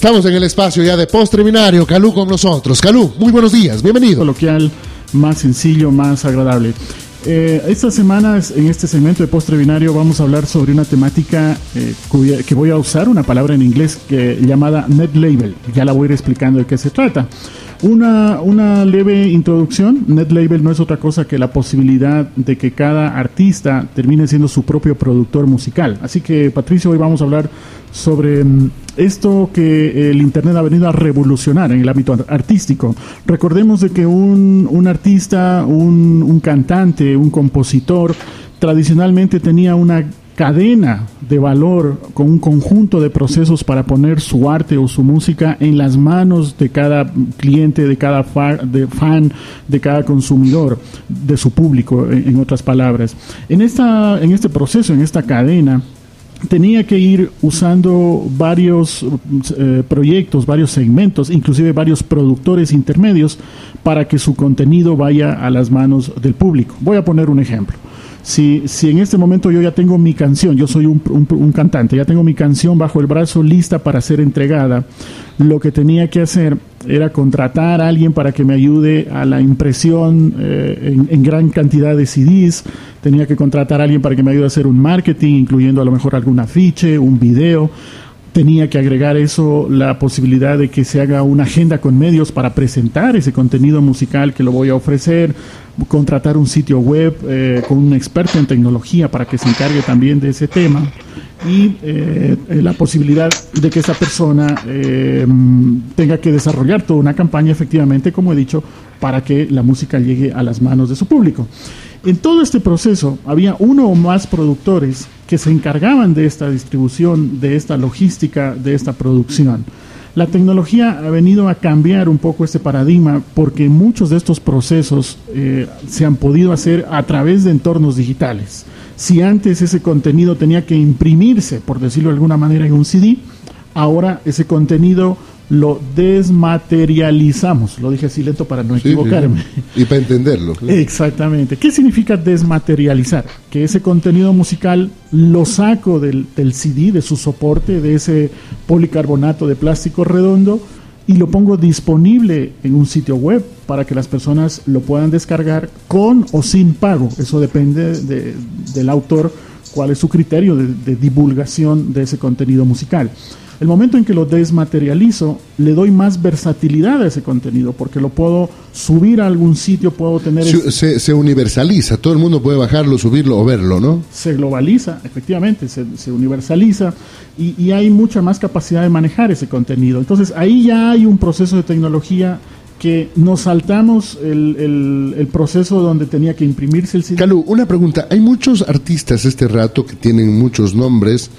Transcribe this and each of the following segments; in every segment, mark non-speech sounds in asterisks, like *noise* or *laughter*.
Estamos en el espacio ya de postreminario, Calú con nosotros. Calú, muy buenos días, bienvenido. Coloquial, más sencillo, más agradable. Eh, esta semana, en este segmento de postrebinario, vamos a hablar sobre una temática eh, que voy a usar, una palabra en inglés que, llamada net label. Ya la voy a ir explicando de qué se trata. Una, una leve introducción. Net label no es otra cosa que la posibilidad de que cada artista termine siendo su propio productor musical. Así que, Patricio, hoy vamos a hablar sobre mm, esto que el Internet ha venido a revolucionar en el ámbito artístico. Recordemos de que un, un artista, un, un cantante, un compositor, tradicionalmente tenía una cadena de valor con un conjunto de procesos para poner su arte o su música en las manos de cada cliente, de cada de fan, de cada consumidor, de su público, en, en otras palabras. En, esta, en este proceso, en esta cadena, tenía que ir usando varios eh, proyectos, varios segmentos, inclusive varios productores intermedios para que su contenido vaya a las manos del público. Voy a poner un ejemplo. Si, si en este momento yo ya tengo mi canción, yo soy un, cantante, ya tengo mi canción bajo el brazo lista para ser entregada, lo que tenía que hacer era contratar a alguien para que me ayude a la impresión eh, en, en, gran cantidad de CDs, tenía que contratar a alguien para que me ayude a hacer un marketing, incluyendo a lo mejor algún afiche, un video, tenía que agregar eso la posibilidad de que se haga una agenda con medios para presentar ese contenido musical que lo voy a ofrecer, contratar un sitio web eh, con un experto en tecnología para que se encargue también de ese tema y eh, la posibilidad de que esa persona eh, tenga que desarrollar toda una campaña efectivamente, como he dicho, para que la música llegue a las manos de su público. En todo este proceso había uno o más productores que se encargaban de esta distribución, de esta logística, de esta producción. La tecnología ha venido a cambiar un poco este paradigma porque muchos de estos procesos eh, se han podido hacer a través de entornos digitales. Si antes ese contenido tenía que imprimirse, por decirlo de alguna manera, en un CD, ahora ese contenido lo desmaterializamos. Lo dije así lento para no equivocarme. Y para entenderlo. Exactamente. ¿Qué significa desmaterializar? Que ese contenido musical lo saco del, del CD, de su soporte, de ese policarbonato de plástico redondo, y lo pongo disponible en un sitio web para que las personas lo puedan descargar con o sin pago. Eso depende de, del autor, cuál es su criterio de, de divulgación de ese contenido musical. El momento en que lo desmaterializo, le doy más versatilidad a ese contenido, porque lo puedo subir a algún sitio, puedo tener... Se, se, universaliza, todo el mundo puede bajarlo, subirlo o verlo, ¿no? Se globaliza, efectivamente, se, se universaliza y, y, hay mucha más capacidad de manejar ese contenido. Entonces ahí ya hay un proceso de tecnología que nos saltamos el, el, el, proceso donde tenía que imprimirse el CD. Calú, una pregunta. Hay muchos artistas este rato que tienen muchos nombres,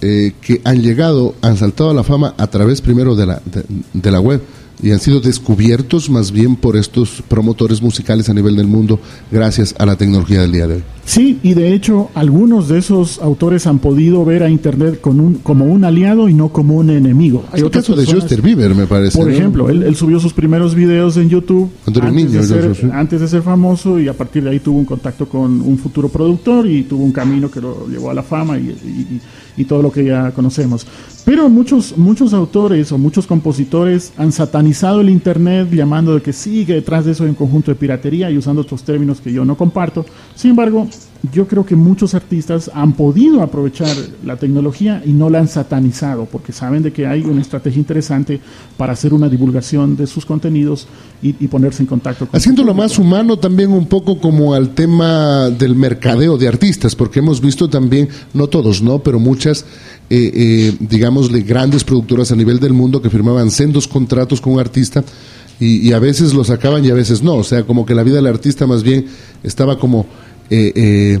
eh, que han llegado, han saltado a la fama a través primero de la, de, de, la web y han sido descubiertos más bien por estos promotores musicales a nivel del mundo gracias a la tecnología del día de hoy. Sí, y de hecho algunos de esos autores han podido ver a Internet con un, como un aliado y no como un enemigo. Hay otro caso personas, de Justin Bieber, me parece. Por ¿no? ejemplo, él, él, subió sus primeros videos en YouTube antes, niño, de ser, sí. antes de ser famoso y a partir de ahí tuvo un contacto con un futuro productor y tuvo un camino que lo llevó a la fama y, y, y todo lo que ya conocemos. Pero muchos, muchos autores o muchos compositores han satanizado el Internet llamando de que sí, que detrás de eso hay un conjunto de piratería y usando otros términos que yo no comparto. Sin embargo, yo creo que muchos artistas han podido aprovechar la tecnología y no la han satanizado porque saben de que hay una estrategia interesante para hacer una divulgación de sus contenidos y, y ponerse en contacto con haciéndolo más humano también un poco como al tema del mercadeo de artistas porque hemos visto también no todos no pero muchas eh, eh, digámosle grandes productoras a nivel del mundo que firmaban sendos contratos con un artista y, y a veces lo sacaban y a veces no. O sea como que la vida del artista más bien estaba como eh, eh,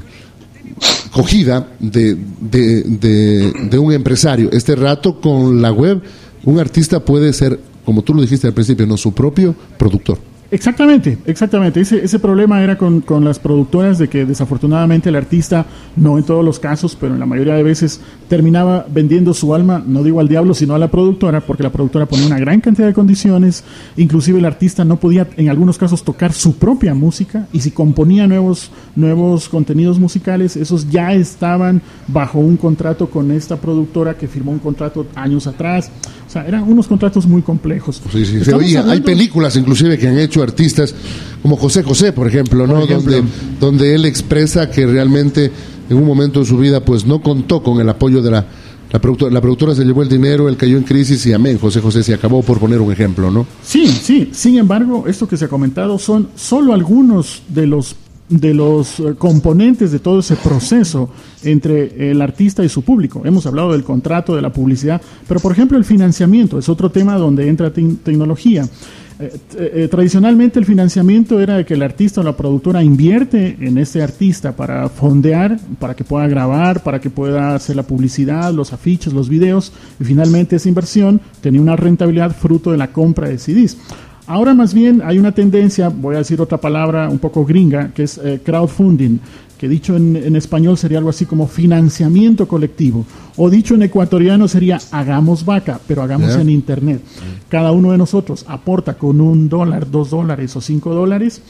cogida de, de, de, de, un empresario. Este rato con la web, un artista puede ser, como tú lo dijiste al principio, no su propio productor. Exactamente, exactamente. Ese, ese problema era con, con, las productoras de que desafortunadamente el artista, no en todos los casos, pero en la mayoría de veces, terminaba vendiendo su alma, no digo al diablo, sino a la productora, porque la productora ponía una gran cantidad de condiciones, inclusive el artista no podía en algunos casos tocar su propia música y si componía nuevos, nuevos contenidos musicales, esos ya estaban bajo un contrato con esta productora que firmó un contrato años atrás. O sea, eran unos contratos muy complejos. Sí, sí, se oía. Hay películas inclusive que han hecho artistas como José José, por ejemplo, ¿no? Donde, donde él expresa que realmente en un momento de su vida pues no contó con el apoyo de la la productora, la productora se llevó el dinero, él cayó en crisis y amén, José José se acabó por poner un ejemplo, ¿no? Sí, sí, sin embargo, esto que se ha comentado son solo algunos de los de los eh, componentes de todo ese proceso entre el artista y su público. Hemos hablado del contrato, de la publicidad, pero por ejemplo el financiamiento es otro tema donde entra tecnología. Eh, eh, tradicionalmente el financiamiento era que el artista o la productora invierte en ese artista para fondear, para que pueda grabar, para que pueda hacer la publicidad, los afiches, los videos, y finalmente esa inversión tenía una rentabilidad fruto de la compra de CDs. Ahora más bien hay una tendencia, voy a decir otra palabra un poco gringa, que es eh, crowdfunding, que dicho en, español sería algo así como financiamiento colectivo, o dicho en ecuatoriano sería hagamos vaca, pero hagamos en Internet. Cada uno de nosotros aporta con un dólar, dos dólares o cinco dólares,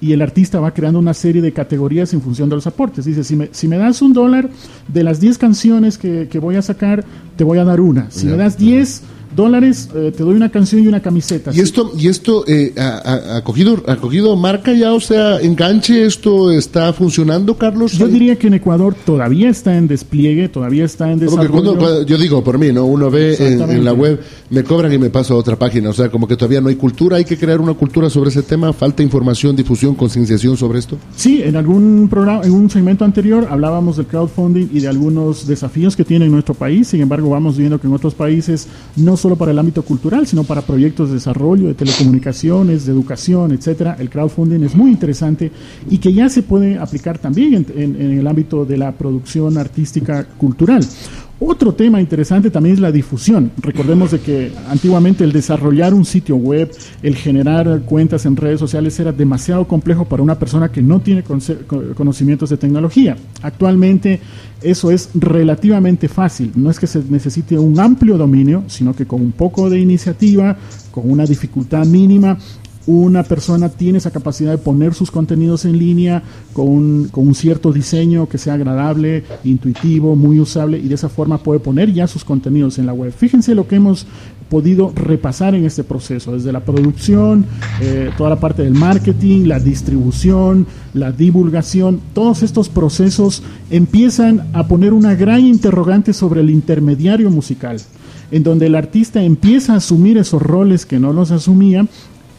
y el artista va creando una serie de categorías en función de los aportes. Dice, si me, si me das un dólar, de las diez canciones que, voy a sacar, te voy a dar una. Si me das diez dólares, eh, te doy una canción y una camiseta. ¿Y esto, y esto eh, ha, cogido, ha cogido marca ya? O sea, enganche, ¿esto está funcionando, Carlos? Yo diría que en Ecuador todavía está en despliegue, todavía está en desarrollo. yo digo por mí, ¿no? Uno ve en, la web, me cobran y me paso a otra página. O sea, como que todavía no hay cultura, hay que crear una cultura sobre ese tema, falta información, difusión, concienciación sobre esto. Sí, en algún programa, en un segmento anterior hablábamos del crowdfunding y de algunos desafíos que tiene nuestro país. Sin embargo, vamos viendo que en otros países no solo para el ámbito cultural, sino para proyectos de desarrollo, de telecomunicaciones, de educación, etcétera. El crowdfunding es muy interesante y que ya se puede aplicar también en, en el ámbito de la producción artística cultural. Otro tema interesante también es la difusión. Recordemos de que antiguamente el desarrollar un sitio web, el generar cuentas en redes sociales era demasiado complejo para una persona que no tiene conocimientos de tecnología. Actualmente eso es relativamente fácil. No es que se necesite un amplio dominio, sino que con un poco de iniciativa, con una dificultad mínima, una persona tiene esa capacidad de poner sus contenidos en línea con un, cierto diseño que sea agradable, intuitivo, muy usable y de esa forma puede poner ya sus contenidos en la web. Fíjense lo que hemos podido repasar en este proceso, desde la producción, eh, toda la parte del marketing, la distribución, la divulgación, todos estos procesos empiezan a poner una gran interrogante sobre el intermediario musical en donde el artista empieza a asumir esos roles que no los asumía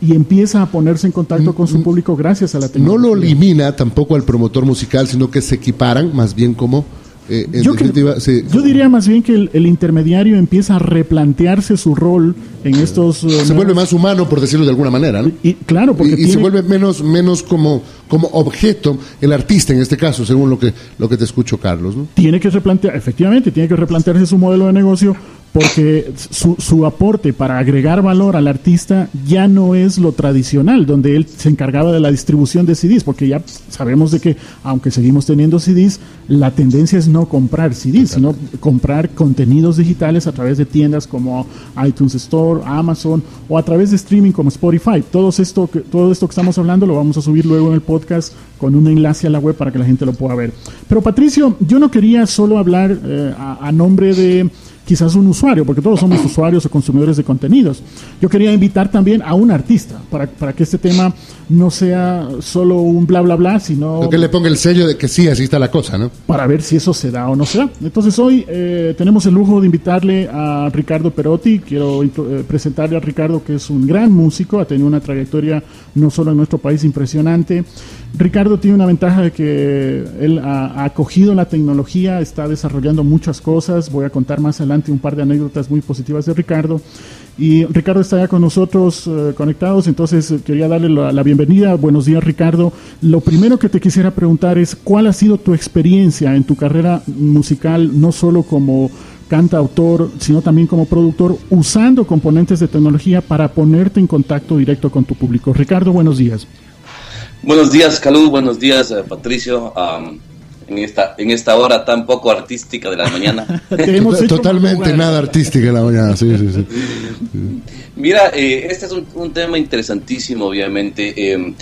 y empieza a ponerse en contacto con su mm, público gracias a la tecnología. No lo elimina tampoco al promotor musical, sino que se equiparan, más bien como... Eh, yo, yo, diría más bien que el, intermediario empieza a replantearse su rol en estos... Eh, se vuelve más humano, por decirlo de alguna manera, ¿no? Y, claro, porque... Y, se vuelve menos, menos como, como objeto el artista en este caso, según lo que, lo que te escucho, Carlos, ¿no? Tiene que replantear, efectivamente, tiene que replantearse su modelo de negocio porque su, su, aporte para agregar valor al artista ya no es lo tradicional, donde él se encargaba de la distribución de CDs, porque ya sabemos de que, aunque seguimos teniendo CDs, la tendencia es no comprar CDs, sino comprar contenidos digitales a través de tiendas como iTunes Store, Amazon o a través de streaming como Spotify. Todo esto, todo esto que estamos hablando lo vamos a subir luego en el podcast con un enlace a la web para que la gente lo pueda ver. Pero Patricio, yo no quería solo hablar eh, a nombre de quizás un usuario, porque todos somos *coughs* usuarios o consumidores de contenidos. Yo quería invitar también a un artista para, para que este tema no sea solo un bla bla bla, sino... que le ponga el sello de que sí, así está la cosa, ¿no? Para ver si eso se da o no se da. Entonces hoy eh, tenemos el lujo de invitarle a Ricardo Perotti. Quiero eh, presentarle a Ricardo que es un gran músico, ha tenido una trayectoria no solo en nuestro país impresionante. Ricardo tiene una ventaja de que él ha, acogido la tecnología, está desarrollando muchas cosas. Voy a contar más un par de anécdotas muy positivas de Ricardo. Y Ricardo está ya con nosotros eh, conectados, entonces eh, quería darle la, bienvenida. Buenos días, Ricardo. Lo primero que te quisiera preguntar es, ¿cuál ha sido tu experiencia en tu carrera musical, no solo como cantautor, sino también como productor, usando componentes de tecnología para ponerte en contacto directo con tu público. Ricardo, buenos días. Buenos días, Calud, buenos días, eh, Patricio. En esta, en esta hora tan poco artística de la mañana. *laughs* Totalmente nada artística de la mañana, sí, sí, sí. Mira, eh, este es un, tema interesantísimo, obviamente. Eh,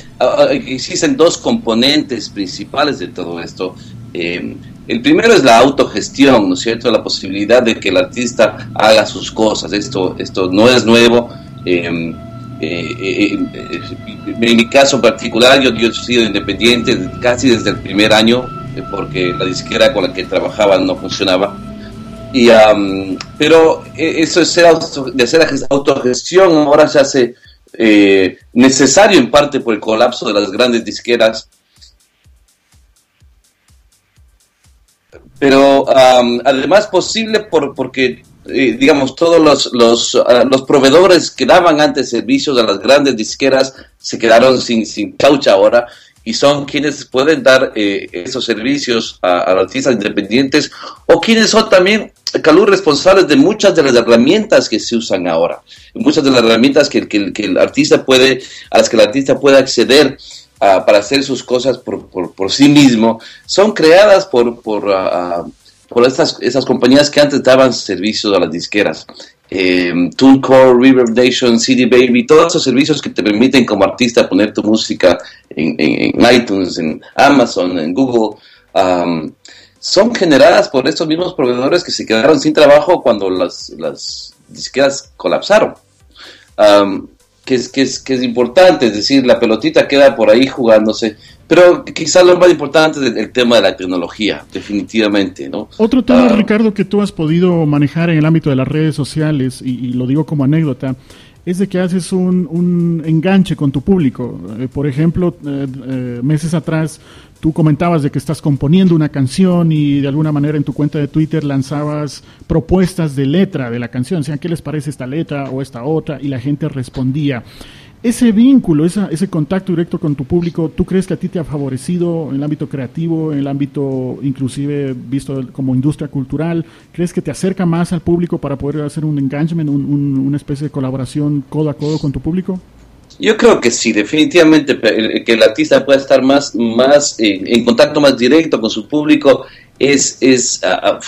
existen dos componentes principales de todo esto. El primero es la autogestión, ¿no es cierto? La posibilidad de que el artista haga sus cosas. Esto, esto no es nuevo. Em, eh, eh, eh, en mi caso particular, yo, yo he sido independiente casi desde el primer año, porque la disquera con la que trabajaba no funcionaba. Y, pero eso de hacer autogestión ahora se hace necesario en parte por el colapso de las grandes disqueras pero además posible por, porque, eh, digamos, todos los, los, ah, los, proveedores que daban antes servicios a las grandes disqueras se quedaron sin, sin caucha ahora y son quienes pueden dar eh, esos servicios a, los artistas independientes o quienes son también calur responsables de muchas de las herramientas que se usan ahora, muchas de las herramientas que, que, que el artista puede, a las que el artista puede acceder para hacer sus cosas por, por, sí mismo, son creadas por, por, por estas, esas compañías que antes daban servicios a las disqueras. Eh, TuneCore, River Nation, CD Baby, todos esos servicios que te permiten como artista poner tu música en, en, iTunes, en Amazon, en Google, son generadas por estos mismos proveedores que se quedaron sin trabajo cuando las, las disqueras colapsaron. Que es, que, es, que es importante, es decir, la pelotita queda por ahí jugándose, pero quizás lo más importante es el, tema de la tecnología, definitivamente, ¿no? Otro tema, ah. Ricardo, que tú has podido manejar en el ámbito de las redes sociales, y, lo digo como anécdota, es de que haces un, un enganche con tu público. Eh, por ejemplo, eh, eh, meses atrás tú comentabas de que estás componiendo una canción y de alguna manera en tu cuenta de Twitter lanzabas propuestas de letra de la canción, o sea, ¿qué les parece esta letra o esta otra? Y la gente respondía. Ese vínculo, ese contacto directo con tu público, ¿tú crees que a ti te ha favorecido en el ámbito creativo, en el ámbito inclusive visto como industria cultural? ¿Crees que te acerca más al público para poder hacer un engagement, una especie de colaboración codo a codo con tu público? Yo creo que sí, definitivamente que el artista pueda estar más, más en contacto más directo con su público es, es ah,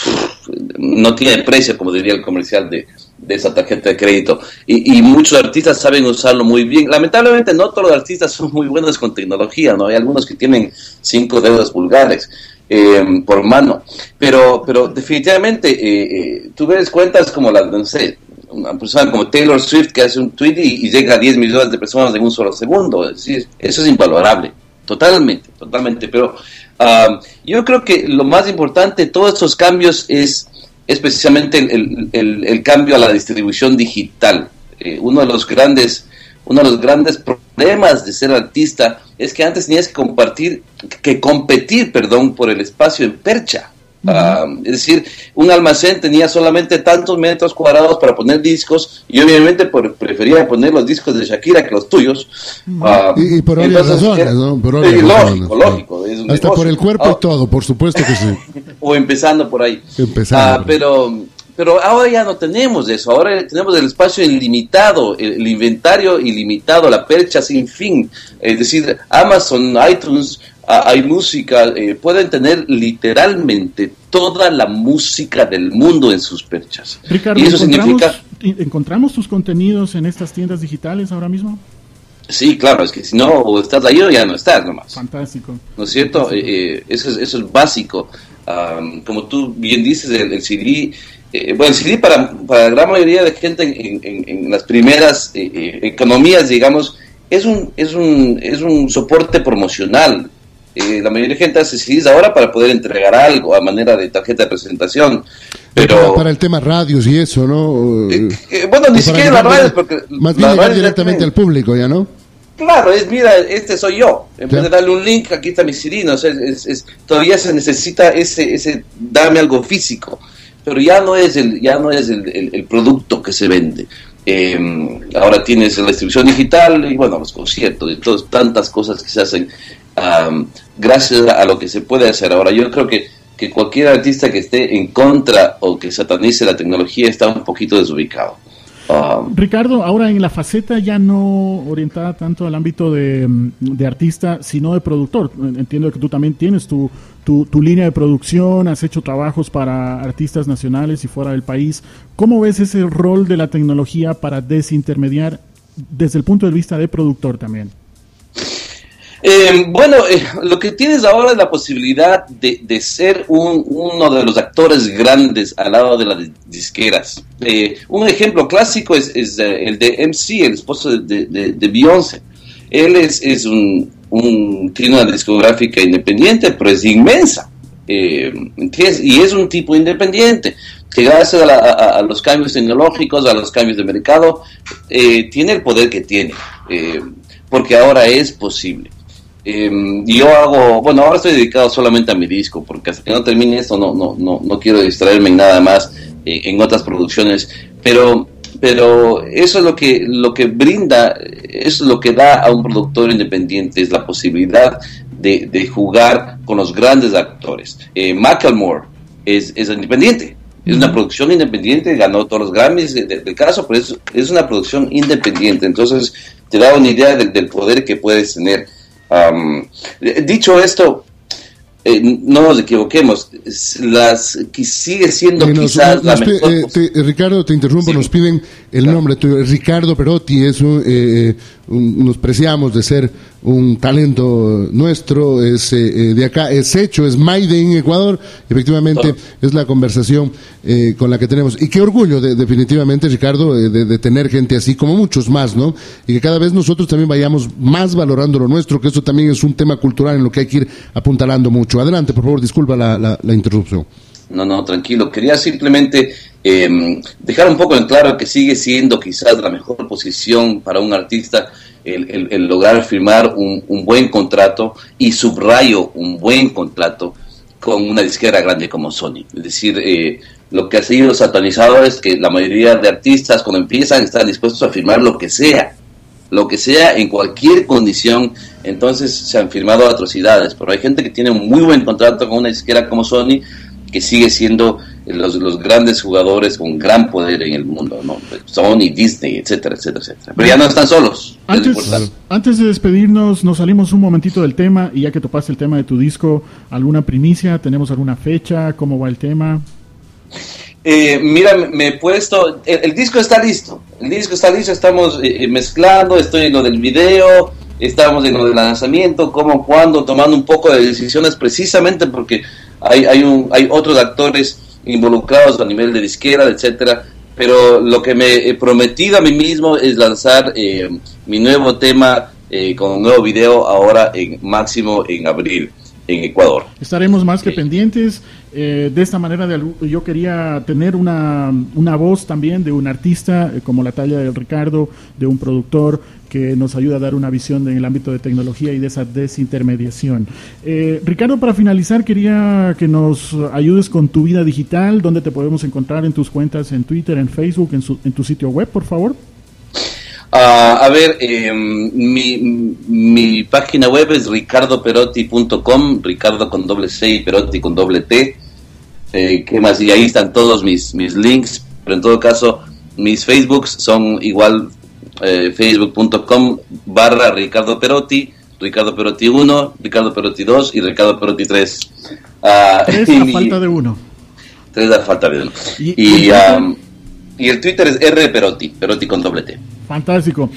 no tiene precio, como diría el comercial de, de esa tarjeta de crédito. Y, muchos artistas saben usarlo muy bien. Lamentablemente no todos los artistas *laughs* son muy buenos con tecnología, ¿no? Hay algunos que tienen cinco dedos vulgares. Eh, por mano, pero, pero definitivamente eh, eh, tú ves cuentas como las, no sé, una persona como Taylor Swift que hace un tweet y, llega a 10 millones de personas en un solo segundo. Es eso es invalorable, totalmente, totalmente. Pero um, yo creo que lo más importante de todos estos cambios es, especialmente el, el, cambio a la distribución digital. Eh, uno de los grandes uno de los grandes problemas de ser artista es que antes tenías que compartir, que competir, perdón, por el espacio en percha. Ah, es decir, un almacén tenía solamente tantos metros cuadrados para poner discos y obviamente prefería poner los discos de Shakira que los tuyos. Ah, y, por obvias razones, ¿no? Por lógico, lógico. Hasta por el cuerpo y ah. todo, por supuesto que sí. *laughs* o empezando por ahí. Empezando. pero, pero ahora ya no tenemos eso, ahora tenemos el espacio ilimitado, el inventario ilimitado, la percha sin fin. Es decir, Amazon, iTunes hay música, eh, pueden tener literalmente toda la música del mundo en sus perchas. Ricardo, y eso significa... ¿Encontramos tus contenidos en estas tiendas digitales ahora mismo? Sí, claro, es que si no, estás ahí o ya no estás nomás. Fantástico. ¿No es cierto? Eh, eh, eso, es, eso es básico. como tú bien dices, el, CD, bueno, el CD para, para, la gran mayoría de gente en, en las primeras economías, digamos, es un, es un, es un soporte promocional eh, la mayoría de gente hace CDs ahora para poder entregar algo a manera de tarjeta de presentación. Pero para, el tema radios y eso, ¿no? Eh, eh, bueno, ni siquiera las radios, porque. Más bien llegar directamente al público, ¿ya no? Claro, es, mira, este soy yo. En vez de darle un link, aquí está mi CD, ¿no? es, todavía se necesita ese, ese, darme algo físico. Pero ya no es el, ya no es el, producto que se vende. Em, ahora tienes la distribución digital y bueno, los conciertos y todas tantas cosas que se hacen gracias a lo que se puede hacer ahora. Yo creo que que cualquier artista que esté en contra o que satanice la tecnología está un poquito desubicado. Um, Ricardo, ahora en la faceta ya no orientada tanto al ámbito de, artista, sino de productor. Entiendo que tú también tienes tu, tu, línea de producción, has hecho trabajos para artistas nacionales y fuera del país. ¿Cómo ves ese rol de la tecnología para desintermediar desde el punto de vista de productor también? Eh, bueno, eh, lo que tienes ahora es la posibilidad de, ser uno de los actores grandes al lado de las disqueras. Eh, un ejemplo clásico es, el de MC, el esposo de, de, Beyoncé. Él es, un, tiene una discográfica independiente, pero es inmensa. Y es un tipo independiente que gracias a, los cambios tecnológicos, a los cambios de mercado, tiene el poder que tiene, porque ahora es posible. Eh, yo hago, bueno, ahora estoy dedicado solamente a mi disco, porque hasta que no termine esto no, no, no, no quiero distraerme en nada más eh, en otras producciones, pero, pero eso es lo que, lo que brinda, es lo que da a un productor independiente, es la posibilidad de, de jugar con los grandes actores. Eh, Macklemore es, es independiente, es una producción independiente, ganó todos los Grammys del caso, pero es, es, una producción independiente. Entonces, te da una idea del poder que puedes tener dicho esto, eh, no nos equivoquemos, las que sigue siendo quizás la mejor. Eh, Ricardo, te interrumpo, nos piden el nombre tuyo. Ricardo Perotti es un, eh, nos preciamos de ser un talento nuestro, es eh, de acá, es hecho, es Maide en Ecuador, efectivamente es la conversación eh, con la que tenemos. Y qué orgullo, de, definitivamente, Ricardo, de, tener gente así, como muchos más, ¿no? Y que cada vez nosotros también vayamos más valorando lo nuestro, que eso también es un tema cultural en lo que hay que ir apuntalando mucho. Adelante, por favor, disculpa la, la interrupción. No, no, tranquilo. Quería simplemente eh, dejar un poco en claro que sigue siendo quizás la mejor posición para un artista el, lograr firmar un, buen contrato y subrayo un buen contrato con una disquera grande como Sony. Es decir, eh, lo que ha sido satanizado es que la mayoría de artistas cuando empiezan están dispuestos a firmar lo que sea, lo que sea en cualquier condición, entonces se han firmado atrocidades, pero hay gente que tiene un muy buen contrato con una disquera como Sony que sigue siendo los, los grandes jugadores con gran poder en el mundo, ¿no? Sony, Disney, etcétera, etcétera, etcétera. Pero ya no están solos. Antes, antes de despedirnos, nos salimos un momentito del tema y ya que topaste el tema de tu disco, ¿alguna primicia? ¿Tenemos alguna fecha? ¿Cómo va el tema? Eh, mira, me he puesto, el, disco está listo, el disco está listo, estamos eh, mezclando, estoy en lo del video, estamos en lo del lanzamiento, cómo, cuándo, tomando un poco de decisiones precisamente porque hay, hay, un, hay otros actores involucrados a nivel de disquera, etcétera, pero lo que me he prometido a mí mismo es lanzar eh, mi nuevo tema eh, con un nuevo video ahora en máximo en abril en Ecuador. Estaremos más que pendientes. Eh, de esta manera, de, yo quería tener una, una voz también de un artista como la talla de Ricardo, de un productor, que nos ayuda a dar una visión en el ámbito de tecnología y de esa desintermediación. Eh, Ricardo, para finalizar, quería que nos ayudes con tu vida digital, donde te podemos encontrar en tus cuentas en Twitter, en Facebook, en, tu sitio web, por favor. Ah, a ver, em, mi, página web es ricardoperotti.com, Ricardo con doble C y Perotti con doble T. Eh, ¿Qué más? Y ahí están todos mis, mis links, pero en todo caso, mis Facebooks son igual eh, facebook.com barra Ricardo Perotti, Ricardo Perotti 1, Ricardo Perotti 2 y Ricardo Perotti 3. Uh, tres a falta de uno. Tres a falta de uno. Y, y, el Twitter es R Perotti, Perotti con doble T. Fantástico.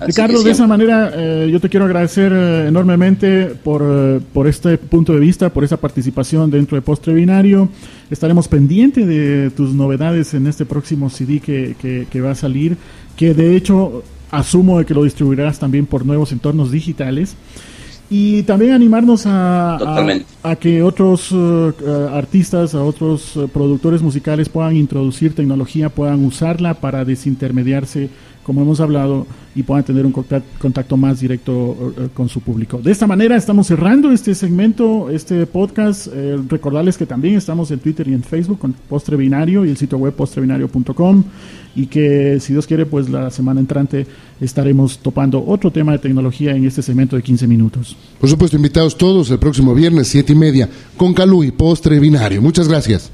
Ricardo, de esa manera eh, yo te quiero agradecer eh, enormemente por, eh, por, este punto de vista, por esa participación dentro de Postre Binario. Estaremos pendientes de tus novedades en este próximo CD que, que, que va a salir que de hecho asumo de que lo distribuirás también por nuevos entornos digitales. Y también animarnos a, a, que otros uh, artistas, a otros uh, productores musicales puedan introducir tecnología, puedan usarla para desintermediarse como hemos hablado, y puedan tener un contacto más directo eh, con su público. De esta manera estamos cerrando este segmento, este podcast. Eh, recordarles que también estamos en Twitter y en Facebook con Postre Binario y el sitio web postrebinario.com y que si Dios quiere, pues la semana entrante estaremos topando otro tema de tecnología en este segmento de 15 minutos. Por supuesto, invitados todos el próximo viernes, siete y media, con Calú y Postre Binario. Muchas gracias.